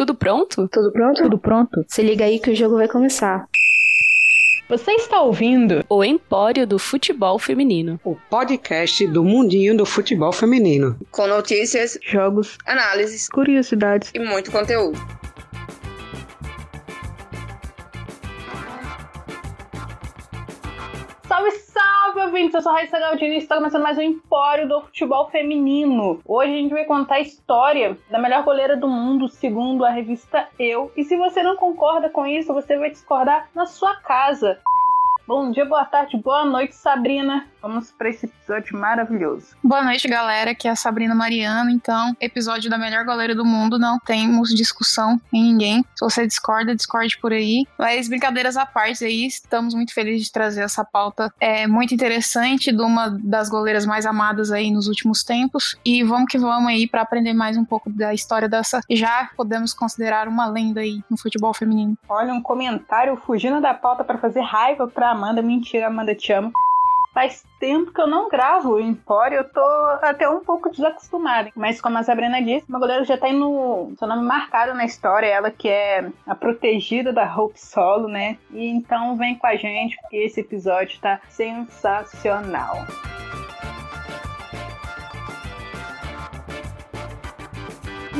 Tudo pronto? Tudo pronto? Tudo pronto? Se liga aí que o jogo vai começar. Você está ouvindo o Empório do Futebol Feminino, o podcast do mundinho do futebol feminino, com notícias, jogos, análises, curiosidades e muito conteúdo. Ouvintes! Eu sou a Raíssa Galdini e está começando mais um Empório do Futebol Feminino. Hoje a gente vai contar a história da melhor goleira do mundo, segundo a revista Eu. E se você não concorda com isso, você vai discordar na sua casa. Bom dia, boa tarde, boa noite, Sabrina. Vamos para esse episódio maravilhoso. Boa noite, galera. Aqui é a Sabrina Mariano. Então, episódio da melhor goleira do mundo, não temos discussão em ninguém. Se você discorda, discorde por aí. Mas brincadeiras à parte aí, estamos muito felizes de trazer essa pauta é muito interessante de uma das goleiras mais amadas aí nos últimos tempos. E vamos que vamos aí para aprender mais um pouco da história dessa já podemos considerar uma lenda aí no futebol feminino. Olha, um comentário fugindo da pauta para fazer raiva para Amanda. Mentira, Amanda, te amo. Faz tempo que eu não gravo o Empório, eu tô até um pouco desacostumada. Mas como a Sabrina disse, uma goleira já tá indo seu nome marcado na história, ela que é a protegida da Hope Solo, né? E então vem com a gente, porque esse episódio tá sensacional.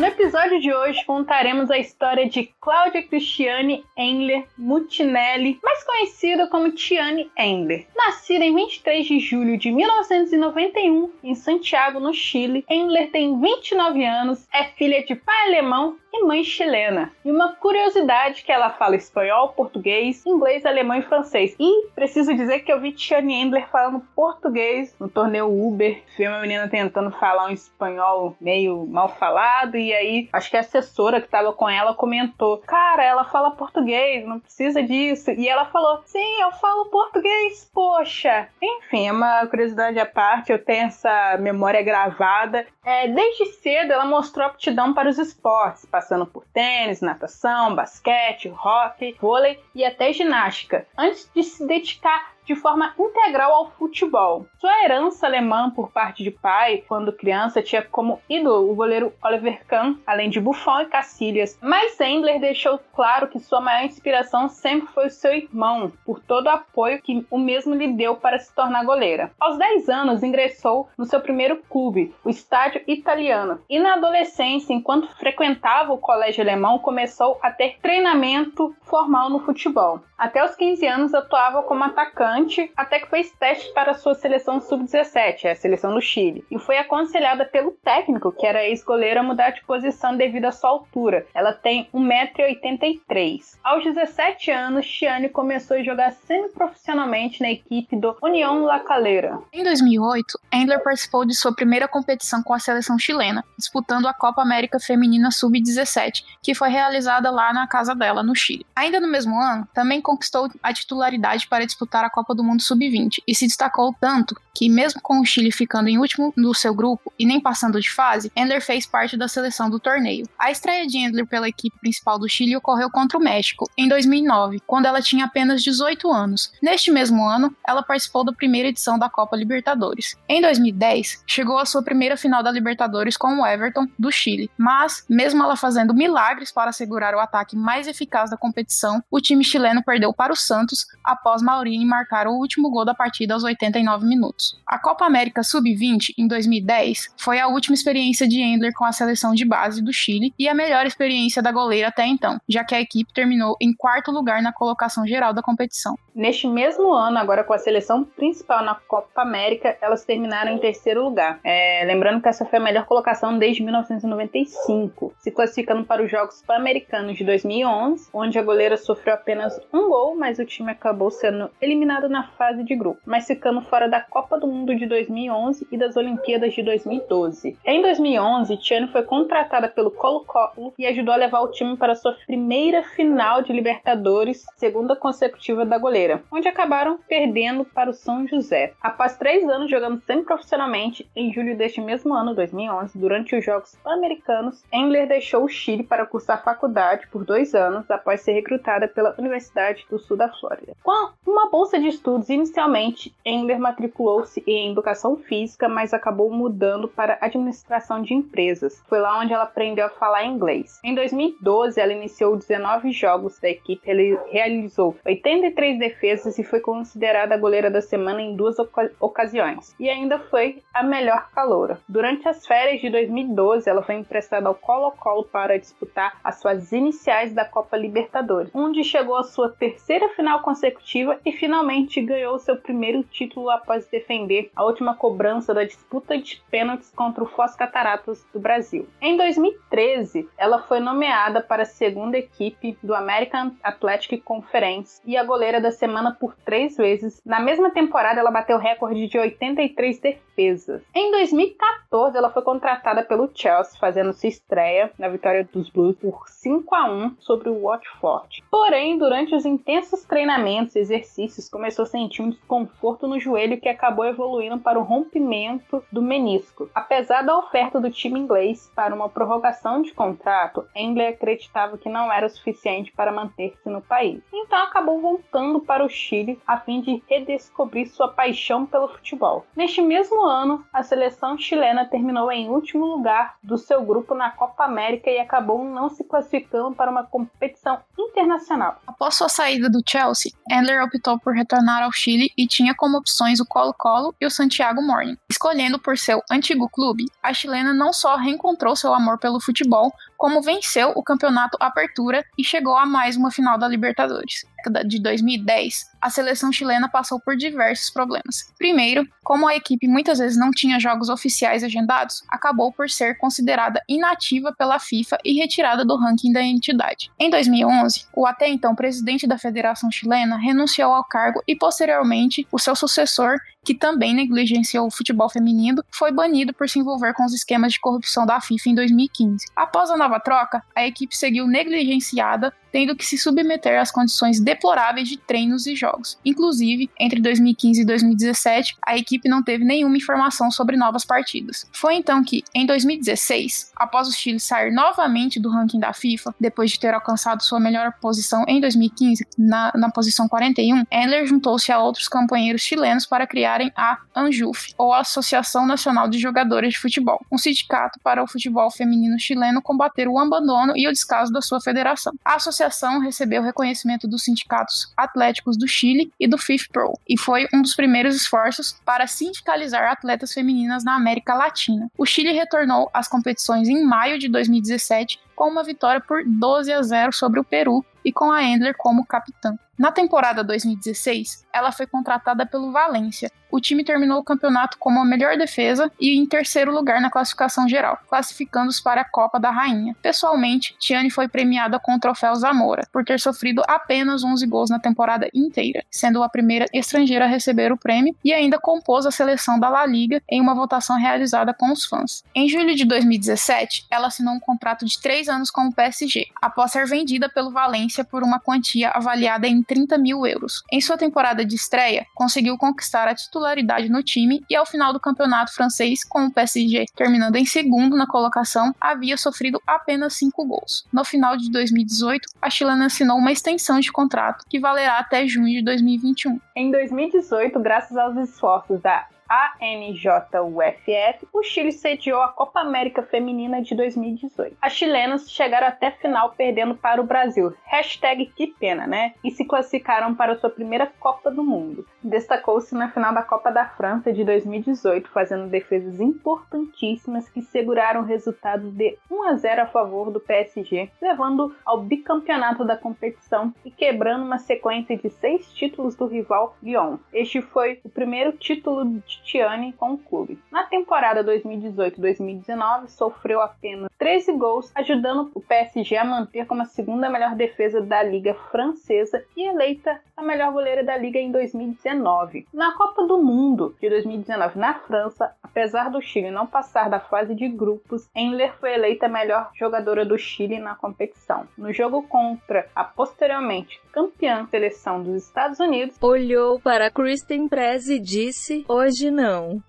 No episódio de hoje contaremos a história de Cláudia Cristiane Endler Mutinelli, mais conhecida como Tiane Endler. Nascida em 23 de julho de 1991 em Santiago, no Chile, Endler tem 29 anos, é filha de pai alemão e mãe chilena. E uma curiosidade que ela fala espanhol, português, inglês, alemão e francês. E preciso dizer que eu vi Tiane Endler falando português no torneio Uber. Vi uma menina tentando falar um espanhol meio mal falado e aí acho que a assessora que estava com ela comentou: "Cara, ela fala português, não precisa disso". E ela falou: "Sim, eu falo português, poxa". Enfim, é uma curiosidade à parte, eu tenho essa memória gravada. É, desde cedo ela mostrou aptidão para os esportes, passando por tênis, natação, basquete, hockey, vôlei e até ginástica, antes de se dedicar de forma integral ao futebol. Sua herança alemã por parte de pai, quando criança, tinha como ídolo o goleiro Oliver Kahn, além de Buffon e Cacilhas. Mas Sandler deixou claro que sua maior inspiração sempre foi o seu irmão, por todo o apoio que o mesmo lhe deu para se tornar goleira. Aos 10 anos, ingressou no seu primeiro clube, o Estádio Italiano, e na adolescência, enquanto frequentava o colégio alemão, começou a ter treinamento formal no futebol. Até os 15 anos atuava como atacante, até que fez teste para sua seleção sub-17, a seleção do Chile, e foi aconselhada pelo técnico, que era ex-goleiro, a mudar de posição devido à sua altura. Ela tem 1,83m. Aos 17 anos, Tiane começou a jogar semi-profissionalmente na equipe do União La Calera. Em 2008, Endler participou de sua primeira competição com a seleção chilena, disputando a Copa América Feminina Sub-17, que foi realizada lá na casa dela, no Chile. Ainda no mesmo ano, também conquistou a titularidade para disputar a Copa do Mundo Sub-20 e se destacou tanto que, mesmo com o Chile ficando em último no seu grupo e nem passando de fase, Endler fez parte da seleção do torneio. A estreia de Endler pela equipe principal do Chile ocorreu contra o México, em 2009, quando ela tinha apenas 18 anos. Neste mesmo ano, ela participou da primeira edição da Copa Libertadores. Em 2010, chegou à sua primeira final da Libertadores com o Everton, do Chile, mas, mesmo ela fazendo milagres para assegurar o ataque mais eficaz da competição, o time chileno perdeu para o Santos após Maurini marcar o último gol da partida aos 89 minutos. A Copa América Sub-20, em 2010, foi a última experiência de Endler com a seleção de base do Chile e a melhor experiência da goleira até então, já que a equipe terminou em quarto lugar na colocação geral da competição. Neste mesmo ano, agora com a seleção principal na Copa América, elas terminaram em terceiro lugar. É, lembrando que essa foi a melhor colocação desde 1995, se classificando para os Jogos Pan-Americanos de 2011, onde a goleira sofreu apenas um gol, mas o time acabou sendo eliminado na fase de grupo, mas ficando fora da Copa do Mundo de 2011 e das Olimpíadas de 2012. Em 2011, Tiane foi contratada pelo Colo-Colo e ajudou a levar o time para sua primeira final de Libertadores, segunda consecutiva da goleira, onde acabaram perdendo para o São José. Após três anos jogando semi-profissionalmente, em julho deste mesmo ano, 2011, durante os Jogos Pan-Americanos, Endler deixou o Chile para cursar faculdade por dois anos após ser recrutada pela Universidade do Sul da Flórida. Com uma bolsa de estudos, inicialmente, Endler matriculou Formou-se em educação física, mas acabou mudando para administração de empresas. Foi lá onde ela aprendeu a falar inglês. Em 2012, ela iniciou 19 jogos da equipe, ele realizou 83 defesas e foi considerada a goleira da semana em duas oca ocasiões. E ainda foi a melhor caloura. Durante as férias de 2012, ela foi emprestada ao Colo-Colo para disputar as fases iniciais da Copa Libertadores, onde chegou à sua terceira final consecutiva e finalmente ganhou seu primeiro título após defender a última cobrança da disputa de pênaltis contra o Foz Cataratas do Brasil. Em 2013, ela foi nomeada para a segunda equipe do American Athletic Conference e a goleira da semana por três vezes. Na mesma temporada, ela bateu recorde de 83 defesas. Em 2014, ela foi contratada pelo Chelsea, fazendo sua estreia na vitória dos Blues por 5 a 1 sobre o Watford. Porém, durante os intensos treinamentos e exercícios, começou a sentir um desconforto no joelho que acabou evoluindo para o rompimento do menisco. Apesar da oferta do time inglês para uma prorrogação de contrato, Engler acreditava que não era suficiente para manter-se no país. Então acabou voltando para o Chile a fim de redescobrir sua paixão pelo futebol. Neste mesmo ano, a seleção chilena terminou em último lugar do seu grupo na Copa América e acabou não se classificando para uma competição internacional. Após sua saída do Chelsea, Endler optou por retornar ao Chile e tinha como opções o Colo-Colo e o Santiago Morning. Escolhendo por seu antigo clube, a chilena não só reencontrou seu amor pelo futebol, como venceu o campeonato Apertura e chegou a mais uma final da Libertadores. Década de 2010, a seleção chilena passou por diversos problemas. Primeiro, como a equipe muitas vezes não tinha jogos oficiais agendados, acabou por ser considerada inativa pela FIFA e retirada do ranking da entidade. Em 2011, o até então presidente da Federação Chilena renunciou ao cargo e posteriormente o seu sucessor que também negligenciou o futebol feminino, foi banido por se envolver com os esquemas de corrupção da FIFA em 2015. Após a nova troca, a equipe seguiu negligenciada, tendo que se submeter às condições deploráveis de treinos e jogos. Inclusive, entre 2015 e 2017, a equipe não teve nenhuma informação sobre novas partidas. Foi então que, em 2016, após o Chile sair novamente do ranking da FIFA, depois de ter alcançado sua melhor posição em 2015, na, na posição 41, Endler juntou-se a outros companheiros chilenos para criar criarem a ANJUF, ou Associação Nacional de Jogadores de Futebol, um sindicato para o futebol feminino chileno combater o abandono e o descaso da sua federação. A associação recebeu reconhecimento dos sindicatos atléticos do Chile e do FIFPRO, e foi um dos primeiros esforços para sindicalizar atletas femininas na América Latina. O Chile retornou às competições em maio de 2017 com uma vitória por 12 a 0 sobre o Peru e com a Endler como capitã. Na temporada 2016, ela foi contratada pelo Valência. O time terminou o campeonato como a melhor defesa e em terceiro lugar na classificação geral, classificando-os para a Copa da Rainha. Pessoalmente, Tiane foi premiada com o troféu Zamora, por ter sofrido apenas 11 gols na temporada inteira, sendo a primeira estrangeira a receber o prêmio e ainda compôs a seleção da La Liga em uma votação realizada com os fãs. Em julho de 2017, ela assinou um contrato de três anos com o PSG, após ser vendida pelo Valência por uma quantia avaliada em 30 mil euros. Em sua temporada de estreia, conseguiu conquistar a titularidade no time e ao final do campeonato francês, com o PSG terminando em segundo na colocação, havia sofrido apenas 5 gols. No final de 2018, a chilena assinou uma extensão de contrato que valerá até junho de 2021. Em 2018, graças aos esforços da ANJUFF, o Chile sediou a Copa América Feminina de 2018. As chilenas chegaram até a final perdendo para o Brasil, hashtag que pena, né? E se classificaram para sua primeira Copa do Mundo. Destacou-se na final da Copa da França de 2018, fazendo defesas importantíssimas que seguraram o resultado de 1 a 0 a favor do PSG, levando ao bicampeonato da competição e quebrando uma sequência de seis títulos do rival Lyon. Este foi o primeiro título de Cristiane com o clube. Na temporada 2018-2019, sofreu apenas 13 gols, ajudando o PSG a manter como a segunda melhor defesa da Liga Francesa e eleita a melhor goleira da Liga em 2019. Na Copa do Mundo de 2019 na França, apesar do Chile não passar da fase de grupos, Endler foi eleita a melhor jogadora do Chile na competição. No jogo contra a posteriormente campeã seleção dos Estados Unidos, olhou para Kristen Press e disse: "Hoje não.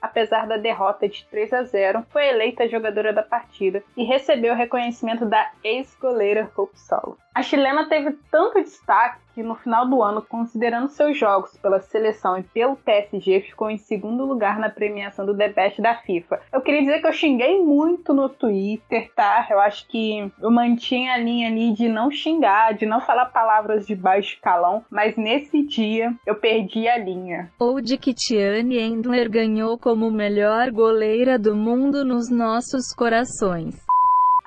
Apesar da derrota de 3 a 0, foi eleita jogadora da partida e recebeu o reconhecimento da ex-goleira Hope Solo. A chilena teve tanto destaque que no final do ano, considerando seus jogos pela seleção e pelo PSG, ficou em segundo lugar na premiação do The Best da FIFA. Eu queria dizer que eu xinguei muito no Twitter, tá? Eu acho que eu mantinha a linha ali de não xingar, de não falar palavras de baixo calão, mas nesse dia eu perdi a linha. Ou de que Tiane Endler ganhou como melhor goleira do mundo nos nossos corações.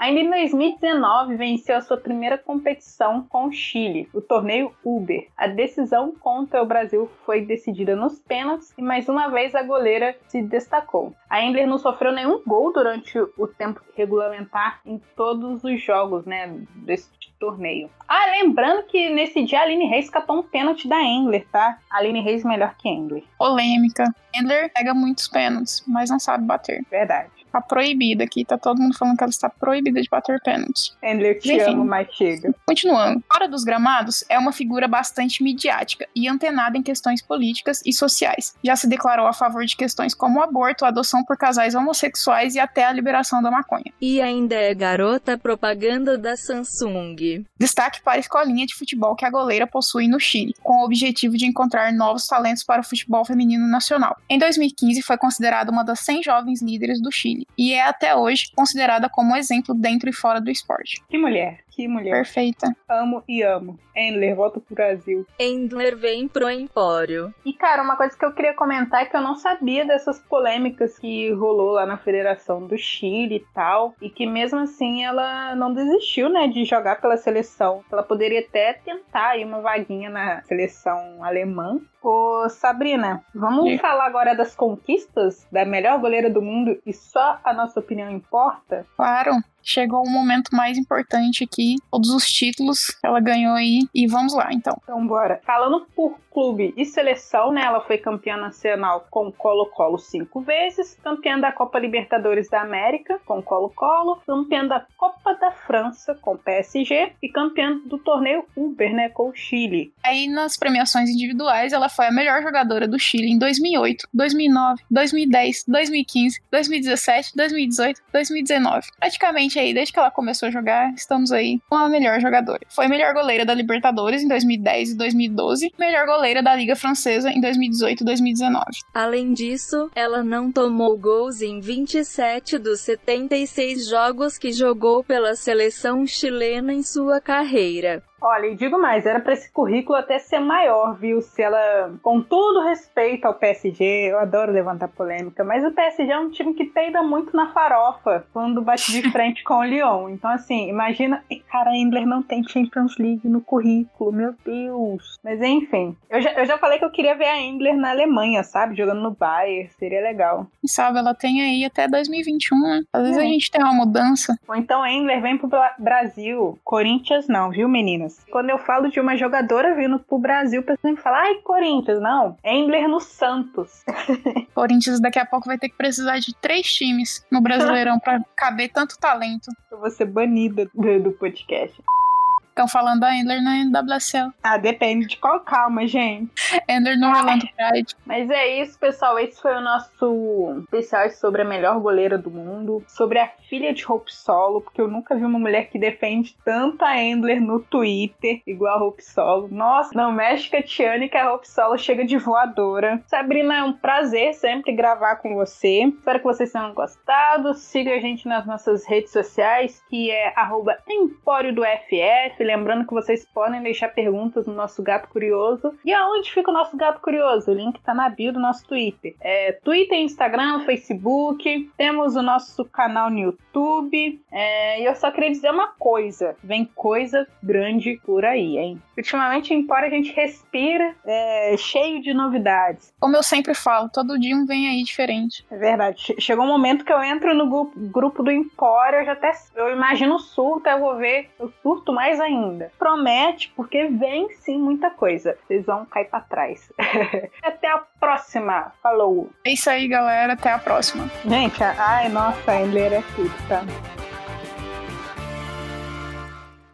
Ainda em 2019, venceu a sua primeira competição com o Chile, o torneio Uber. A decisão contra o Brasil foi decidida nos pênaltis e mais uma vez a goleira se destacou. A Endler não sofreu nenhum gol durante o tempo regulamentar em todos os jogos né, desse torneio. Ah, lembrando que nesse dia a Aline Reis catou um pênalti da Endler, tá? A Aline Reis melhor que Endler. Polêmica. Endler pega muitos pênaltis, mas não sabe bater. Verdade tá proibida aqui. Tá todo mundo falando que ela está proibida de bater pênalti. Endler, te Enfim, amo, mas chega. Continuando. Fora dos gramados, é uma figura bastante midiática e antenada em questões políticas e sociais. Já se declarou a favor de questões como o aborto, a adoção por casais homossexuais e até a liberação da maconha. E ainda é garota propaganda da Samsung. Destaque para a escolinha de futebol que a goleira possui no Chile, com o objetivo de encontrar novos talentos para o futebol feminino nacional. Em 2015, foi considerada uma das 100 jovens líderes do Chile e é até hoje considerada como exemplo dentro e fora do esporte. Que mulher, que mulher. Perfeita. Amo e amo. Endler, volta pro Brasil. Endler vem pro Empório. E, cara, uma coisa que eu queria comentar é que eu não sabia dessas polêmicas que rolou lá na Federação do Chile e tal. E que mesmo assim ela não desistiu, né, de jogar pela seleção. Ela poderia até tentar aí uma vaguinha na seleção alemã. Ô, Sabrina, vamos falar agora das conquistas da melhor goleira do mundo e só a nossa opinião importa? Claro chegou o momento mais importante aqui, todos os títulos ela ganhou aí e vamos lá então. Então bora. Falando por clube e seleção, né? Ela foi campeã nacional com Colo-Colo cinco vezes, campeã da Copa Libertadores da América com Colo-Colo, campeã da Copa da França com PSG e campeã do torneio Uber, né, com o Chile. Aí nas premiações individuais, ela foi a melhor jogadora do Chile em 2008, 2009, 2010, 2015, 2017, 2018, 2019. Praticamente aí, desde que ela começou a jogar, estamos aí com a melhor jogadora. Foi melhor goleira da Libertadores em 2010 e 2012, melhor goleira da Liga Francesa em 2018 e 2019. Além disso, ela não tomou gols em 27 dos 76 jogos que jogou pela seleção chilena em sua carreira. Olha, e digo mais, era para esse currículo até ser maior, viu? Se ela, com todo respeito ao PSG, eu adoro levantar polêmica, mas o PSG é um time que peida muito na farofa quando bate de frente com o Lyon. Então, assim, imagina, cara, a Endler não tem Champions League no currículo, meu Deus. Mas enfim, eu já, eu já falei que eu queria ver a Endler na Alemanha, sabe? Jogando no Bayern, seria legal. Quem sabe, ela tem aí até 2021, né? Às vezes é. a gente tem uma mudança. Ou então a Endler vem pro Brasil. Corinthians não, viu, meninas? Quando eu falo de uma jogadora vindo pro Brasil, o pessoal fala, ai, Corinthians, não. Endler no Santos. Corinthians daqui a pouco vai ter que precisar de três times no Brasileirão para caber tanto talento. Eu vou ser banida do podcast. Estão falando da Endler na NWSL. Ah, depende de qual calma, gente. Endler no Orlando Pride. Mas é isso, pessoal. Esse foi o nosso especial sobre a melhor goleira do mundo. Sobre a filha de Hope Solo, porque eu nunca vi uma mulher que defende tanto a Endler no Twitter, igual a Hope Solo. Nossa, não mexe com a Tiane que a Hope Solo chega de voadora. Sabrina, é um prazer sempre gravar com você. Espero que vocês tenham gostado. Siga a gente nas nossas redes sociais, que é arroba Empório do FF Lembrando que vocês podem deixar perguntas no nosso Gato Curioso. E aonde fica o nosso Gato Curioso? O link tá na bio do nosso Twitter. É, Twitter, Instagram, Facebook. Temos o nosso canal no YouTube. É, e eu só queria dizer uma coisa: vem coisa grande por aí, hein? Ultimamente, embora a gente respira, é, cheio de novidades. Como eu sempre falo, todo dia um vem aí diferente. É verdade. Chegou um momento que eu entro no grupo do Empório, eu já até eu imagino o surto, eu vou ver o surto mais ainda ainda. Promete, porque vem sim muita coisa. Vocês vão cair para trás. Até a próxima. Falou. É isso aí, galera. Até a próxima. Gente, ai, nossa, a Endler é tudo, tá?